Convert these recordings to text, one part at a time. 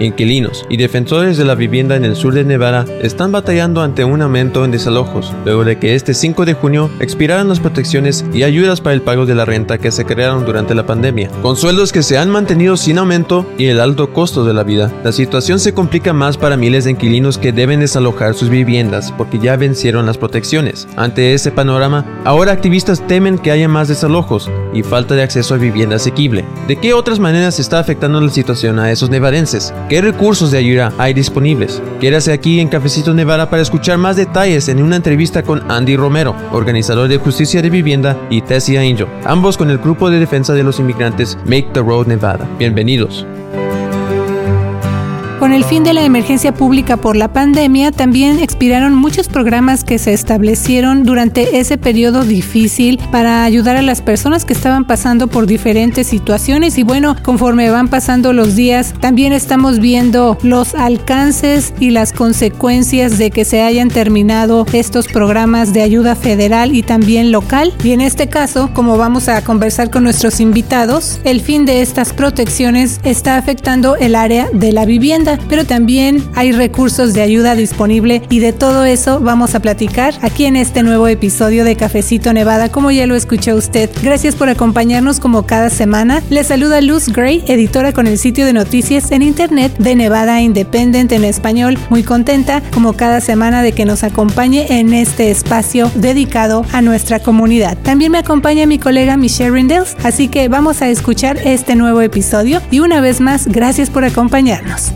inquilinos y defensores de la vivienda en el sur de Nevada están batallando ante un aumento en desalojos, luego de que este 5 de junio expiraran las protecciones y ayudas para el pago de la renta que se crearon durante la pandemia. Con sueldos que se han mantenido sin aumento y el alto costo de la vida, la situación se complica más para miles de inquilinos que deben desalojar sus viviendas porque ya vencieron las protecciones. Ante ese panorama, ahora activistas temen que haya más desalojos y falta de acceso a vivienda asequible. ¿De qué otras maneras está afectando la situación a esos nevadenses? ¿Qué recursos de ayuda hay disponibles? Quédase aquí en Cafecito Nevada para escuchar más detalles en una entrevista con Andy Romero, organizador de Justicia de Vivienda, y Tessia Angel, ambos con el grupo de defensa de los inmigrantes Make the Road Nevada. Bienvenidos. Con el fin de la emergencia pública por la pandemia, también expiraron muchos programas que se establecieron durante ese periodo difícil para ayudar a las personas que estaban pasando por diferentes situaciones. Y bueno, conforme van pasando los días, también estamos viendo los alcances y las consecuencias de que se hayan terminado estos programas de ayuda federal y también local. Y en este caso, como vamos a conversar con nuestros invitados, el fin de estas protecciones está afectando el área de la vivienda pero también hay recursos de ayuda disponible y de todo eso vamos a platicar aquí en este nuevo episodio de Cafecito Nevada, como ya lo escuchó usted. Gracias por acompañarnos como cada semana. Le saluda Luz Gray, editora con el sitio de noticias en internet de Nevada Independent en español. Muy contenta como cada semana de que nos acompañe en este espacio dedicado a nuestra comunidad. También me acompaña mi colega Michelle Rindels, así que vamos a escuchar este nuevo episodio y una vez más, gracias por acompañarnos.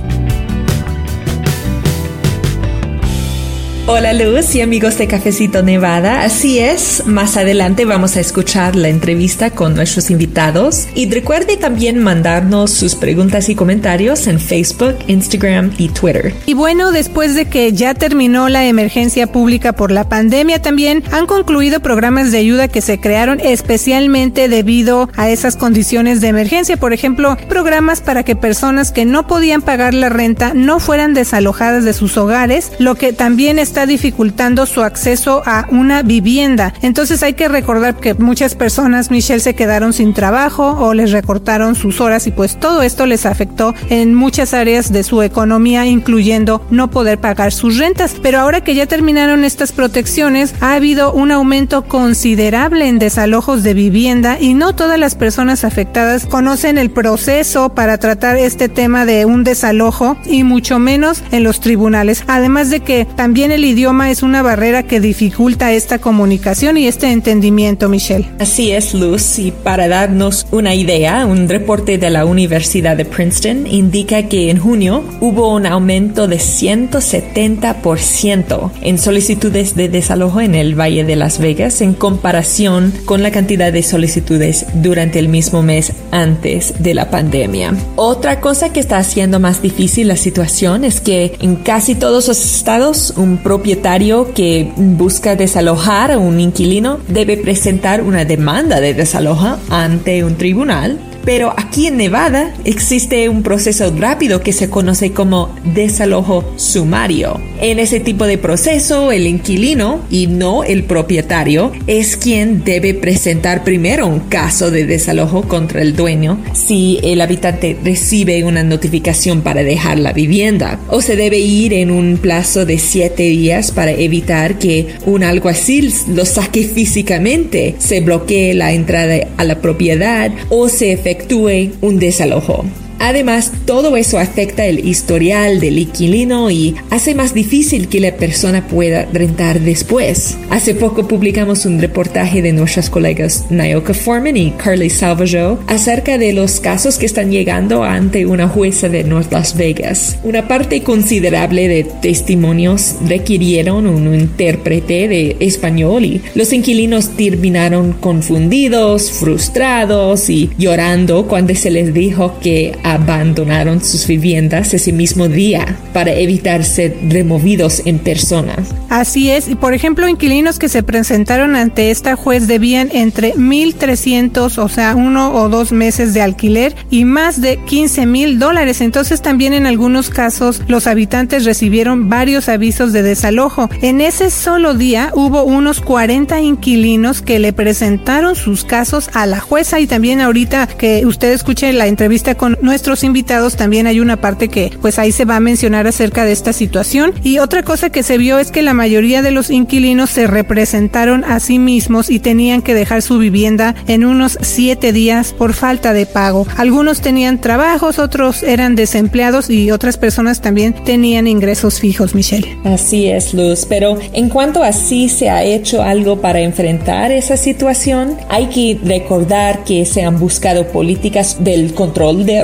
Hola Luz y amigos de Cafecito Nevada. Así es, más adelante vamos a escuchar la entrevista con nuestros invitados y recuerde también mandarnos sus preguntas y comentarios en Facebook, Instagram y Twitter. Y bueno, después de que ya terminó la emergencia pública por la pandemia, también han concluido programas de ayuda que se crearon especialmente debido a esas condiciones de emergencia. Por ejemplo, programas para que personas que no podían pagar la renta no fueran desalojadas de sus hogares, lo que también es está dificultando su acceso a una vivienda. Entonces hay que recordar que muchas personas, Michelle, se quedaron sin trabajo o les recortaron sus horas y pues todo esto les afectó en muchas áreas de su economía, incluyendo no poder pagar sus rentas. Pero ahora que ya terminaron estas protecciones, ha habido un aumento considerable en desalojos de vivienda y no todas las personas afectadas conocen el proceso para tratar este tema de un desalojo y mucho menos en los tribunales. Además de que también el idioma es una barrera que dificulta esta comunicación y este entendimiento, Michelle. Así es, Luz, y para darnos una idea, un reporte de la Universidad de Princeton indica que en junio hubo un aumento de 170% en solicitudes de desalojo en el Valle de Las Vegas en comparación con la cantidad de solicitudes durante el mismo mes antes de la pandemia. Otra cosa que está haciendo más difícil la situación es que en casi todos los estados un propietario que busca desalojar a un inquilino debe presentar una demanda de desalojo ante un tribunal pero aquí en Nevada existe un proceso rápido que se conoce como desalojo sumario. En ese tipo de proceso, el inquilino y no el propietario es quien debe presentar primero un caso de desalojo contra el dueño si el habitante recibe una notificación para dejar la vivienda o se debe ir en un plazo de siete días para evitar que un alguacil lo saque físicamente, se bloquee la entrada a la propiedad o se efectúe efectúe un desalojo. Además, todo eso afecta el historial del inquilino y hace más difícil que la persona pueda rentar después. Hace poco publicamos un reportaje de nuestras colegas Naoka Foreman y Carly Salvajo acerca de los casos que están llegando ante una jueza de North Las Vegas. Una parte considerable de testimonios requirieron un intérprete de español y los inquilinos terminaron confundidos, frustrados y llorando cuando se les dijo que abandonaron sus viviendas ese mismo día para evitar ser removidos en persona. Así es, y por ejemplo, inquilinos que se presentaron ante esta juez debían entre 1.300, o sea, uno o dos meses de alquiler y más de 15 mil dólares. Entonces también en algunos casos los habitantes recibieron varios avisos de desalojo. En ese solo día hubo unos 40 inquilinos que le presentaron sus casos a la jueza y también ahorita que usted escuche la entrevista con nuestros invitados también hay una parte que pues ahí se va a mencionar acerca de esta situación. Y otra cosa que se vio es que la mayoría de los inquilinos se representaron a sí mismos y tenían que dejar su vivienda en unos siete días por falta de pago. Algunos tenían trabajos, otros eran desempleados y otras personas también tenían ingresos fijos, Michelle. Así es, Luz. Pero en cuanto a si se ha hecho algo para enfrentar esa situación, hay que recordar que se han buscado políticas del control de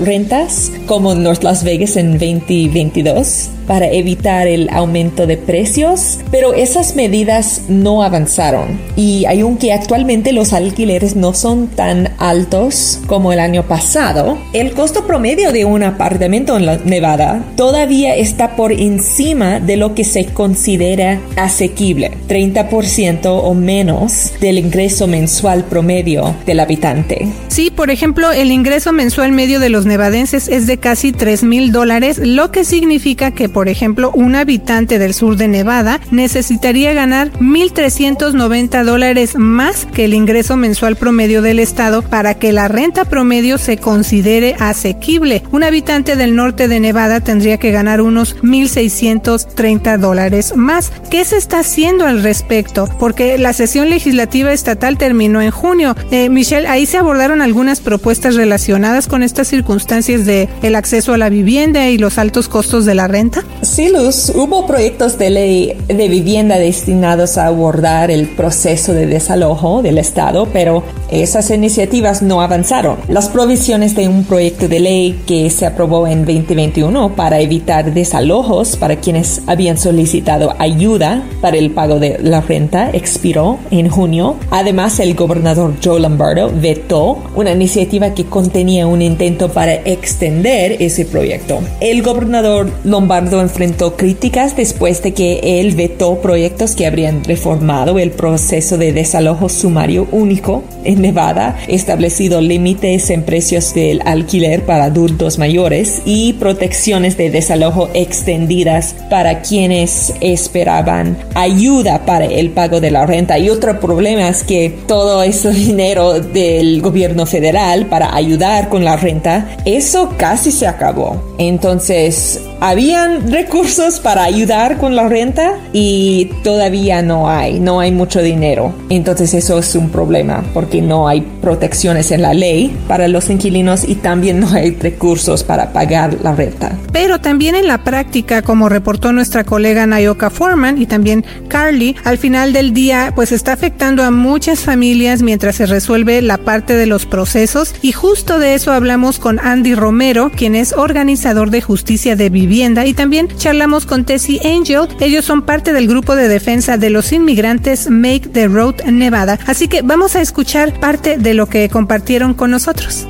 como North Las Vegas en 2022 para evitar el aumento de precios, pero esas medidas no avanzaron y aunque actualmente los alquileres no son tan altos como el año pasado, el costo promedio de un apartamento en Nevada todavía está por encima de lo que se considera asequible, 30% o menos del ingreso mensual promedio del habitante. Sí, por ejemplo, el ingreso mensual medio de los nevadenses es de casi 3 mil dólares, lo que significa que por ejemplo, un habitante del sur de Nevada necesitaría ganar 1.390 dólares más que el ingreso mensual promedio del estado para que la renta promedio se considere asequible. Un habitante del norte de Nevada tendría que ganar unos 1.630 dólares más. ¿Qué se está haciendo al respecto? Porque la sesión legislativa estatal terminó en junio. Eh, Michelle, ahí se abordaron algunas propuestas relacionadas con estas circunstancias de el acceso a la vivienda y los altos costos de la renta. Sí, Luz, hubo proyectos de ley de vivienda destinados a abordar el proceso de desalojo del Estado, pero esas iniciativas no avanzaron. Las provisiones de un proyecto de ley que se aprobó en 2021 para evitar desalojos para quienes habían solicitado ayuda para el pago de la renta expiró en junio. Además, el gobernador Joe Lombardo vetó una iniciativa que contenía un intento para extender ese proyecto. El gobernador Lombardo enfrentó críticas después de que él vetó proyectos que habrían reformado el proceso de desalojo sumario único en Nevada, establecido límites en precios del alquiler para adultos mayores y protecciones de desalojo extendidas para quienes esperaban ayuda para el pago de la renta. Y otro problema es que todo ese dinero del gobierno federal para ayudar con la renta, eso casi se acabó. Entonces, habían recursos para ayudar con la renta y todavía no hay, no hay mucho dinero. Entonces eso es un problema porque no hay protecciones en la ley para los inquilinos y también no hay recursos para pagar la renta. Pero también en la práctica, como reportó nuestra colega Nayoka Foreman y también Carly, al final del día pues está afectando a muchas familias mientras se resuelve la parte de los procesos y justo de eso hablamos con Andy Romero, quien es organizador de justicia de vivienda y también charlamos con Tessie Angel. Ellos son parte del grupo de defensa de los inmigrantes Make the Road Nevada. Así que vamos a escuchar parte de lo que compartieron con nosotros.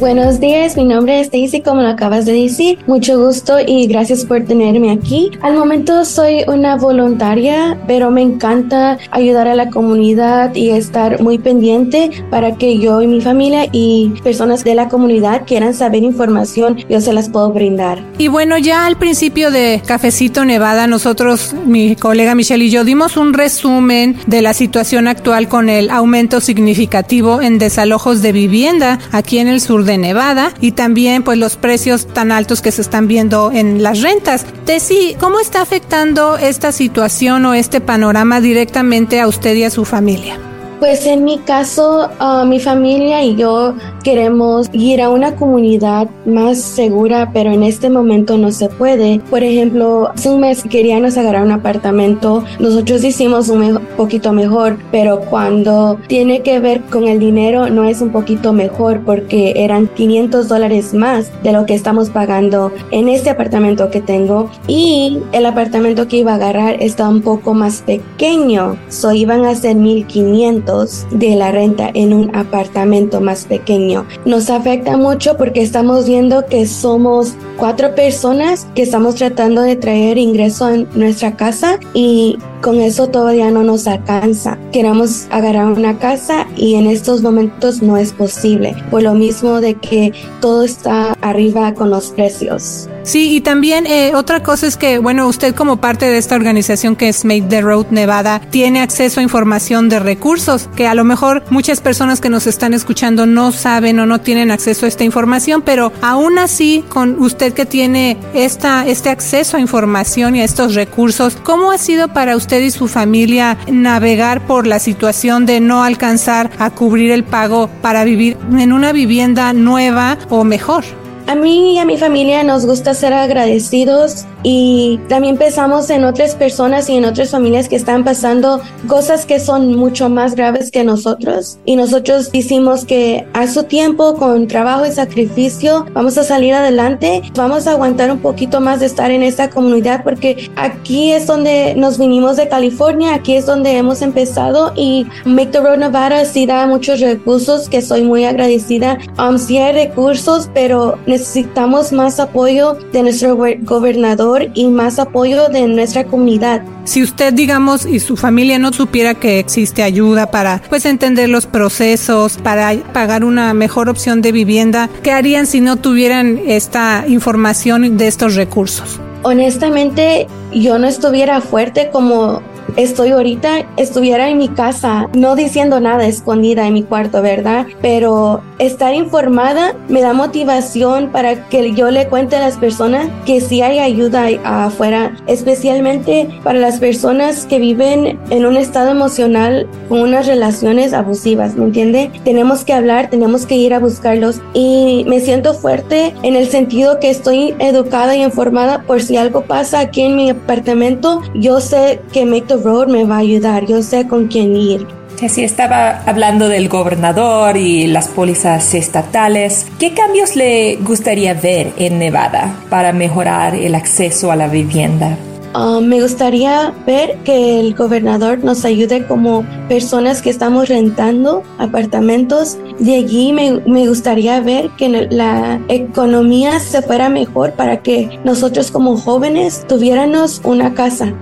Buenos días, mi nombre es Stacy, como lo acabas de decir. Mucho gusto y gracias por tenerme aquí. Al momento soy una voluntaria, pero me encanta ayudar a la comunidad y estar muy pendiente para que yo y mi familia y personas de la comunidad quieran saber información, yo se las puedo brindar. Y bueno, ya al principio de Cafecito Nevada, nosotros, mi colega Michelle y yo, dimos un resumen de la situación actual con el aumento significativo en desalojos de vivienda aquí en el sur de Nevada y también pues los precios tan altos que se están viendo en las rentas. Tessy, ¿cómo está afectando esta situación o este panorama directamente a usted y a su familia? Pues en mi caso, uh, mi familia y yo queremos ir a una comunidad más segura, pero en este momento no se puede. Por ejemplo, hace un mes queríamos agarrar un apartamento, nosotros hicimos un poquito mejor, pero cuando tiene que ver con el dinero no es un poquito mejor porque eran 500 dólares más de lo que estamos pagando en este apartamento que tengo y el apartamento que iba a agarrar está un poco más pequeño, so iban a ser 1500 de la renta en un apartamento más pequeño. Nos afecta mucho porque estamos viendo que somos cuatro personas que estamos tratando de traer ingreso a nuestra casa y con eso todavía no nos alcanza. Queremos agarrar una casa y en estos momentos no es posible, por lo mismo de que todo está arriba con los precios. Sí, y también eh, otra cosa es que, bueno, usted como parte de esta organización que es Make the Road Nevada tiene acceso a información de recursos que a lo mejor muchas personas que nos están escuchando no saben o no tienen acceso a esta información, pero aún así, con usted que tiene esta, este acceso a información y a estos recursos, ¿cómo ha sido para usted y su familia navegar por la situación de no alcanzar a cubrir el pago para vivir en una vivienda nueva o mejor? A mí y a mi familia nos gusta ser agradecidos y también pensamos en otras personas y en otras familias que están pasando cosas que son mucho más graves que nosotros. Y nosotros decimos que a su tiempo con trabajo y sacrificio vamos a salir adelante, vamos a aguantar un poquito más de estar en esta comunidad porque aquí es donde nos vinimos de California, aquí es donde hemos empezado. Y Make the Road Nevada sí da muchos recursos que soy muy agradecida. Um, sí hay recursos, pero necesitamos más apoyo de nuestro gobernador y más apoyo de nuestra comunidad. Si usted, digamos, y su familia no supiera que existe ayuda para, pues, entender los procesos, para pagar una mejor opción de vivienda, ¿qué harían si no tuvieran esta información de estos recursos? Honestamente, yo no estuviera fuerte como estoy ahorita, estuviera en mi casa, no diciendo nada escondida en mi cuarto, ¿verdad? Pero estar informada me da motivación para que yo le cuente a las personas que sí hay ayuda afuera, especialmente para las personas que viven en un estado emocional con unas relaciones abusivas, ¿me entiende? Tenemos que hablar, tenemos que ir a buscarlos y me siento fuerte en el sentido que estoy educada y informada por si algo pasa aquí en mi apartamento, yo sé que me Me va a ayudar, yo sé con quién ir. Si estaba hablando del gobernador y las pólizas estatales. ¿Qué cambios le gustaría ver en Nevada para mejorar el acceso a la vivienda? Ah, me gustaría ver que el gobernador nos ayude como personas que estamos rentando apartamentos. De allí me, me, gustaría ver que la economía se fuera mejor para que nosotros como jóvenes tuviéramos una casa.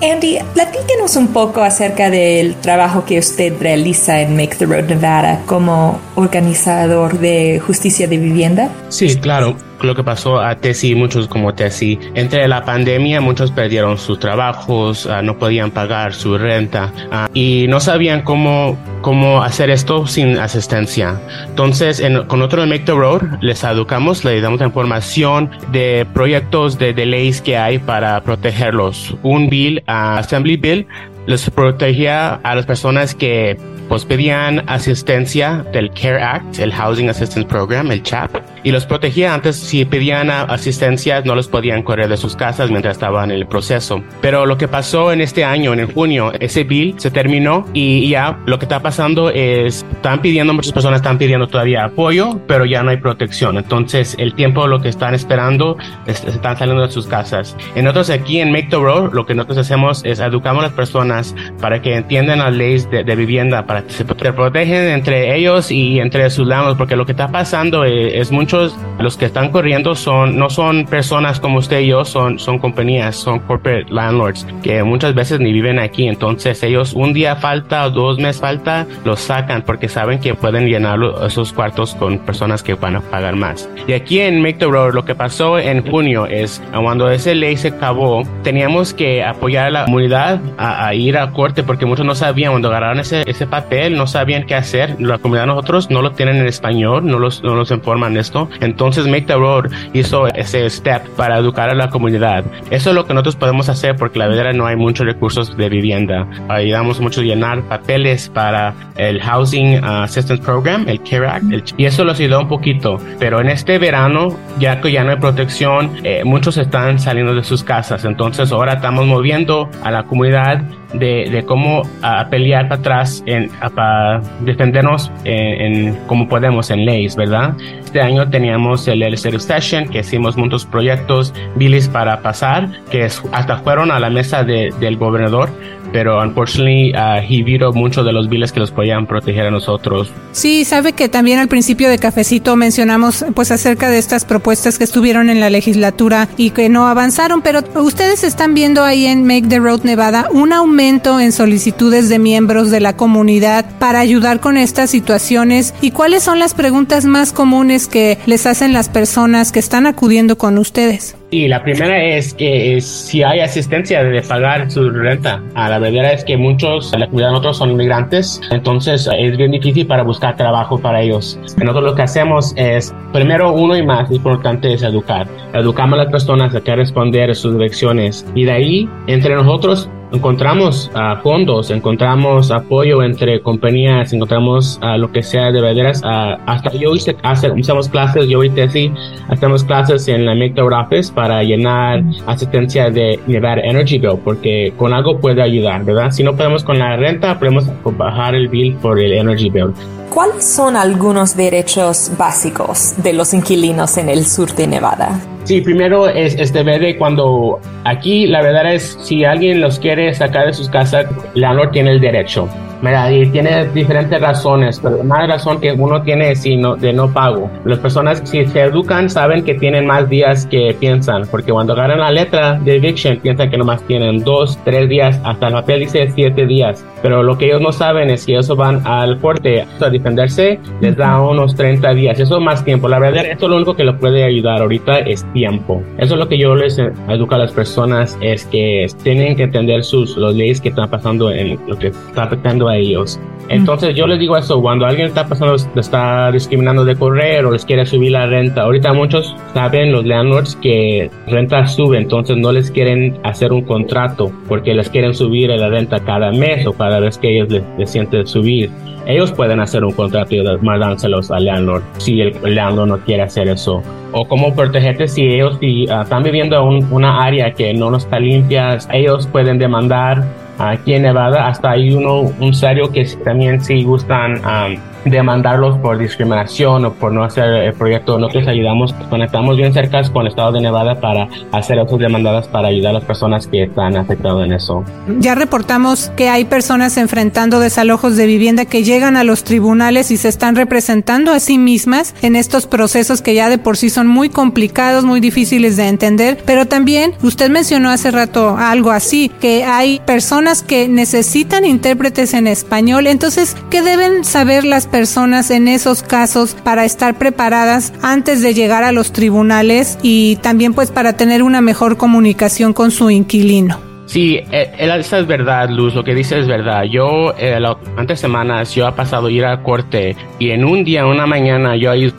Andy, platíquenos un poco acerca del trabajo que usted realiza en Make the Road Nevada como organizador de justicia de vivienda. Sí, claro lo que pasó a Tessie, muchos como Tessie. Entre la pandemia, muchos perdieron sus trabajos, ah, no podían pagar su renta ah, y no sabían cómo, cómo hacer esto sin asistencia. Entonces, con otro de Make the Road, les educamos, les damos información de proyectos de, de leyes que hay para protegerlos. Un bill, uh, Assembly Bill, les protegía a las personas que pues pedían asistencia del CARE Act, el Housing Assistance Program, el CHAP, y los protegía antes si pedían asistencia no los podían correr de sus casas mientras estaban en el proceso. Pero lo que pasó en este año, en junio, ese bill se terminó y ya lo que está pasando es, están pidiendo, muchas personas están pidiendo todavía apoyo, pero ya no hay protección. Entonces el tiempo, lo que están esperando, se están saliendo de sus casas. En nosotros aquí en Make the Road, lo que nosotros hacemos es educamos a las personas para que entiendan las leyes de, vivienda, para que se, protegen entre ellos y entre sus lados, porque lo que está pasando es, es muchos, los que están corriendo son, no son personas como usted y yo, son, son compañías, son corporate landlords, que muchas veces ni viven aquí. Entonces ellos un día falta o dos meses falta, los sacan porque saben que pueden llenar esos cuartos con personas que van a pagar más. Y aquí en Make the Road, lo que pasó en junio es, cuando esa ley se acabó, teníamos que apoyar a la comunidad a, ir a corte porque muchos no sabían, cuando agarraron ese, ese papel, no sabían qué hacer. La comunidad nosotros no lo tienen en español, no los, no los informan esto. Entonces Make the Road hizo ese step para educar a la comunidad. Eso es lo que nosotros podemos hacer porque la verdad no hay muchos recursos de vivienda. Ayudamos mucho a llenar papeles para el Housing Assistance Program, el CARE Act, y eso los ayudó un poquito. Pero en este verano, ya que ya no hay protección, eh, muchos están saliendo de sus casas. Entonces ahora estamos moviendo a la comunidad de, de cómo pelear para atrás, en, para defendernos en, como podemos en leyes, ¿verdad? Este año teníamos el Legislative Session, que hicimos muchos proyectos, billes para pasar, que hasta fueron a la mesa de, del gobernador pero unfortunately uh, he muchos de los biles que los podían proteger a nosotros. Sí, sabe que también al principio de Cafecito mencionamos pues acerca de estas propuestas que estuvieron en la legislatura y que no avanzaron, pero ustedes están viendo ahí en Make the Road Nevada un aumento en solicitudes de miembros de la comunidad para ayudar con estas situaciones y cuáles son las preguntas más comunes que les hacen las personas que están acudiendo con ustedes. Sí, la primera es que si hay asistencia de pagar su renta. A la verdad es que muchos, la de nosotros son inmigrantes, entonces es bien difícil para buscar trabajo para ellos. Nosotros lo que hacemos es, primero, uno y más importante es educar. Educamos a las personas a que responder sus direcciones y de ahí, entre nosotros, encontramos uh, fondos, encontramos apoyo entre compañías, encontramos uh, lo que sea de veras. Uh, hasta yo hice, hace, clases, yo y Tessie, hacemos clases en la Make Office para llenar asistencia de llevar Energy Bill, porque con algo puede ayudar, ¿verdad? Si no podemos con la renta, podemos bajar el bill por el Energy Bill. ¿Cuáles son algunos derechos básicos de los inquilinos en el sur de Nevada? Sí, primero es este verde cuando aquí la verdad es si alguien los quiere sacar de sus casas, el landlord tiene el derecho. Mira, y tiene diferentes razones, pero una razón que uno tiene es no, de no pago. Las personas si se educan saben que tienen más días que piensan, porque cuando agarran la letra de eviction piensan que nomás tienen dos, tres días, hasta el papel dice siete días. Pero lo que ellos no saben es que ellos van al corte a defenderse, les da unos 30 días. Eso es más tiempo. La verdad, esto lo único que les puede ayudar ahorita es tiempo. Eso es lo que yo les educo a las personas, es que tienen que entender sus, las leyes que están pasando en lo que está afectando a ellos. Entonces yo les digo eso, cuando alguien está pasando, está discriminando de correr o les quiere subir la renta, ahorita muchos saben los landlords que renta sube, entonces no les quieren hacer un contrato porque les quieren subir la renta cada mes o cada vez que ellos les, sienten subir. Ellos pueden hacer un contrato y mandárselos al landlord si el, landlord no quiere hacer eso. O cómo protegerte si ellos si, ah, están viviendo en una área que no está limpia, ellos pueden demandar aquí en Nevada. Hasta hay uno, un serio que también si gustan demandarlos por discriminación o por no hacer el proyecto. Nosotros ayudamos, conectamos bien cerca con el estado de Nevada para hacer otras demandadas para ayudar a las personas que están afectadas en eso. Ya reportamos que hay personas enfrentando desalojos de vivienda que llegan a los tribunales y se están representando a sí mismas en estos procesos que ya de por sí son muy complicados, muy difíciles de entender, pero también usted mencionó hace rato algo así, que hay personas que necesitan intérpretes en español, entonces, ¿qué deben saber las en esos casos para estar preparadas antes de llegar a los tribunales y también pues para tener una mejor comunicación con su inquilino. Sí, eh, esa es verdad, Luz, lo que dice es verdad. Yo, eh, antes semanas, yo he pasado ir a corte y en un día, una mañana, yo he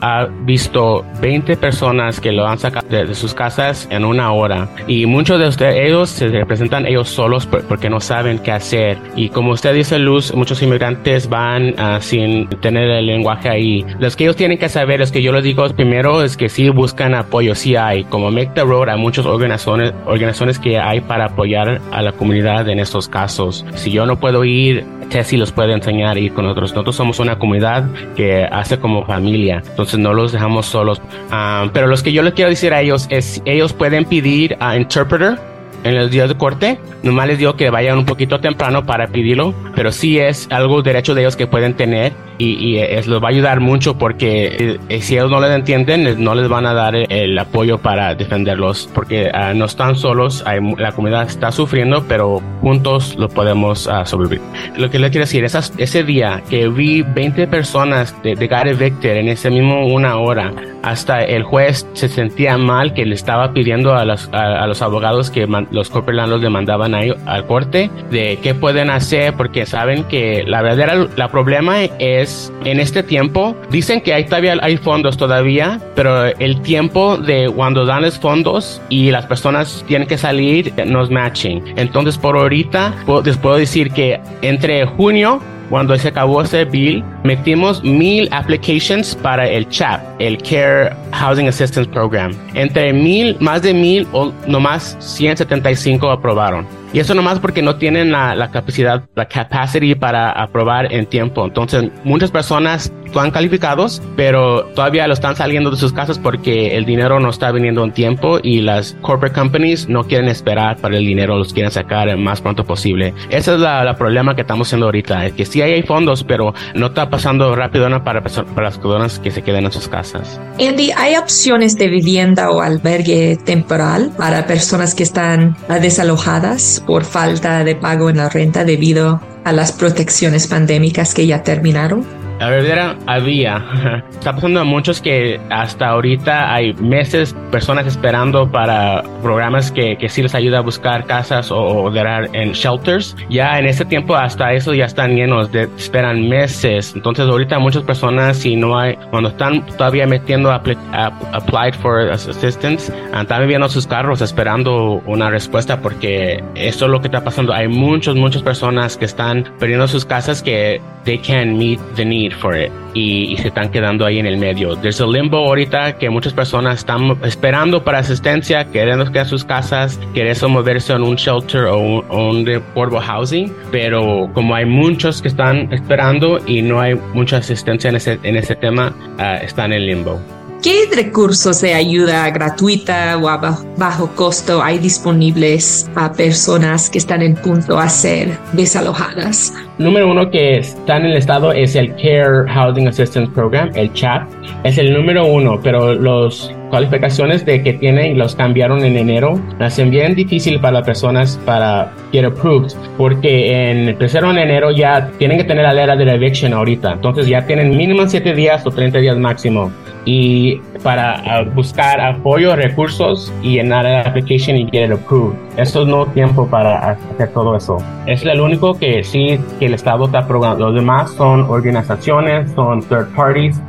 visto 20 personas que lo han sacado de, sus casas en una hora. Y muchos de ustedes, ellos se representan ellos solos porque no saben qué hacer. Y como usted dice, Luz, muchos inmigrantes van uh, sin tener el lenguaje ahí. Los que ellos tienen que saber es que yo les digo primero es que sí buscan apoyo, sí hay. Como Make the Road, hay muchas organizaciones, organizaciones que hay para apoyar a la comunidad en estos casos. Si yo no puedo ir, Tessie los puede enseñar ir con otros. Nosotros somos una comunidad que hace como familia, entonces no los dejamos solos. Ah, pero los que yo les quiero decir a ellos es, ellos pueden pedir a interpreter en los días de corte. Nomás les digo que vayan un poquito temprano para pedirlo, pero sí es algo derecho de ellos que pueden tener y, y es, les va a ayudar mucho porque eh, si ellos no les entienden, no les van a dar el, apoyo para defenderlos porque uh, no están solos, hay, la comunidad está sufriendo, pero juntos lo podemos uh, sobrevivir. Lo que les quiero decir, esas, ese día que vi 20 personas de, de Gary Victor en ese mismo una hora, hasta el juez se sentía mal que le estaba pidiendo a los, a, los abogados que los corporate los demandaban ahí al corte de qué pueden hacer porque saben que la verdadera la problema es en este tiempo. Dicen que hay todavía hay fondos todavía, pero el tiempo de cuando dan los fondos y las personas tienen que salir nos matching. Entonces por ahorita les puedo decir que entre junio cuando se acabó ese bill, metimos mil applications para el CHAP, el Care Housing Assistance Program. Entre mil, más de mil o nomás 175 aprobaron. Y eso nomás porque no tienen la, la capacidad, la capacity para aprobar en tiempo. Entonces, muchas personas están calificados, pero todavía lo están saliendo de sus casas porque el dinero no está viniendo en tiempo y las corporate companies no quieren esperar para el dinero, los quieren sacar el más pronto posible. Ese es la, problema que estamos haciendo ahorita, es que sí hay fondos, pero no está pasando rápido para, para las personas que se queden en sus casas. Andy, ¿hay opciones de vivienda o albergue temporal para personas que están desalojadas por falta de pago en la renta debido a las protecciones pandémicas que ya terminaron? La verdad había. Está pasando a muchos que hasta ahorita hay meses personas esperando para programas que, que sí les ayuda a buscar casas o, dar en shelters. Ya en ese tiempo hasta eso ya están llenos, de, esperan meses. Entonces ahorita muchas personas si no hay, cuando están todavía metiendo applied for assistance, están viviendo sus carros esperando una respuesta porque eso es lo que está pasando. Hay muchos, muchas personas que están perdiendo sus casas que they can't meet the need for it y, se están quedando ahí en el medio. There's a limbo ahorita que muchas personas están esperando para asistencia, queriendo quedar sus casas, queriendo moverse en un shelter o un, un affordable housing, pero como hay muchos que están esperando y no hay mucha asistencia en ese, en ese tema, uh, están en limbo. ¿Qué recursos de ayuda gratuita o a bajo costo hay disponibles a personas que están en punto a ser desalojadas? Número uno que está en el estado es el Care Housing Assistance Program, el CHAP. Es el número uno, pero las cualificaciones de que tienen los cambiaron en enero. Hacen bien difícil para las personas para get approved, porque en tercero de enero ya tienen que tener la ley de eviction ahorita. Entonces ya tienen mínimo 7 días o 30 días máximo y para ah, buscar apoyo, recursos y llenar la application y get it approved. Eso no tiempo para hacer todo eso. Es el único que sí que el Estado está programando. Los demás son organizaciones, son third parties.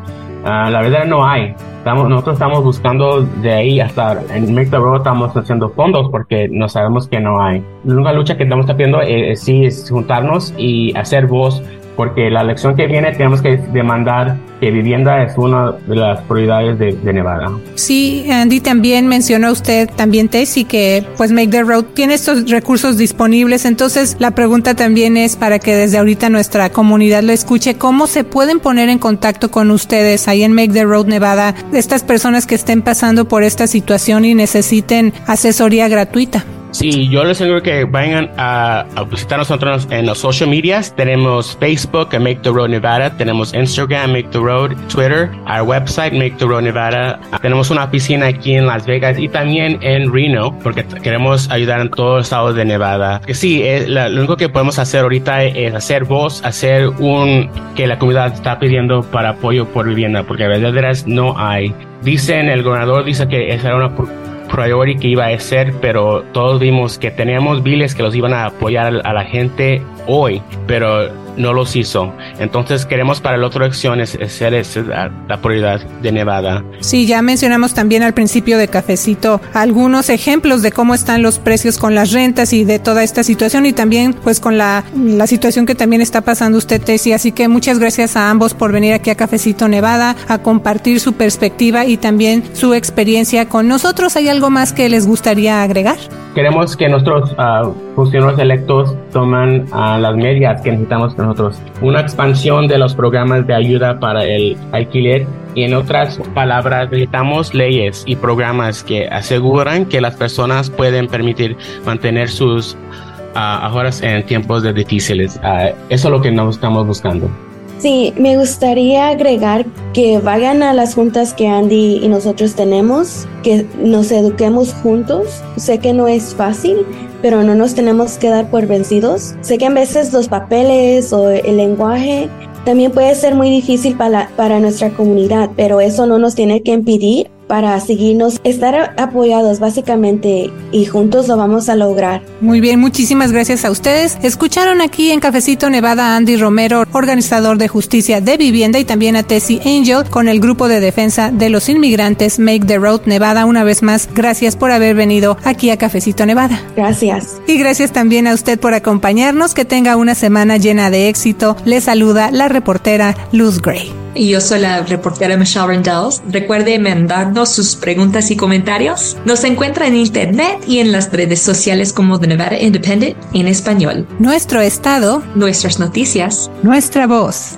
Ah, la verdad no hay. Estamos, nosotros estamos buscando de ahí hasta en Make the Road estamos haciendo fondos porque no sabemos que no hay. La única lucha que estamos haciendo es, sí es juntarnos y hacer voz porque la elección que viene tenemos que demandar que vivienda es una de las prioridades de, Nevada. Sí, Andy también mencionó usted, también Tessie, que pues Make the Road tiene estos recursos disponibles. Entonces la pregunta también es para que desde ahorita nuestra comunidad lo escuche, ¿cómo se pueden poner en contacto con ustedes ahí en Make the Road Nevada, estas personas que estén pasando por esta situación y necesiten asesoría gratuita? Sí, yo les digo que vayan a, visitar nosotros en los social medias. Tenemos Facebook, Make the Road Nevada. Tenemos Instagram, Make the Road, Twitter, our website, Make the Road Nevada. Tenemos una piscina aquí en Las Vegas y también en Reno, porque queremos ayudar en todo el estado de Nevada. Que sí, eh, lo único que podemos hacer ahorita es hacer voz, hacer un que la comunidad está pidiendo para apoyo por vivienda, porque a veces no hay. Dicen, el gobernador dice que esa era una priori que iba a ser, pero todos vimos que teníamos biles que los iban a apoyar a la gente hoy, pero no los hizo. Entonces queremos para la otra acción es, ser la, prioridad de Nevada. Sí, ya mencionamos también al principio de Cafecito algunos ejemplos de cómo están los precios con las rentas y de toda esta situación y también pues con la, la situación que también está pasando usted, Tessie. Así que muchas gracias a ambos por venir aquí a Cafecito Nevada a compartir su perspectiva y también su experiencia con nosotros. ¿Hay algo más que les gustaría agregar? Queremos que nuestros uh, funcionarios electos tomen uh, las medidas que necesitamos nosotros. Una expansión de los programas de ayuda para el alquiler y en otras palabras, necesitamos leyes y programas que aseguran que las personas pueden permitir mantener sus uh, ahorros en tiempos de difíciles. eso es lo que nos estamos buscando. Sí, me gustaría agregar que vayan a las juntas que Andy y nosotros tenemos, que nos eduquemos juntos. Sé que no es fácil, pero no nos tenemos que dar por vencidos. Sé que a veces los papeles o el lenguaje también puede ser muy difícil para, para nuestra comunidad, pero eso no nos tiene que impedir para seguirnos, estar apoyados básicamente y juntos lo vamos a lograr. Muy bien, muchísimas gracias a ustedes. Escucharon aquí en Cafecito Nevada a Andy Romero, organizador de justicia de vivienda y también a Tessie Angel con el grupo de defensa de los inmigrantes Make the Road Nevada. Una vez más, gracias por haber venido aquí a Cafecito Nevada. Gracias. Y gracias también a usted por acompañarnos. Que tenga una semana llena de éxito. Le saluda la reportera Luz Gray. Y yo soy la reportera Michelle Rendells. Recuerde mandarnos sus preguntas y comentarios. Nos encuentra en internet y en las redes sociales como The Nevada Independent en español. Nuestro estado, nuestras noticias, nuestra voz.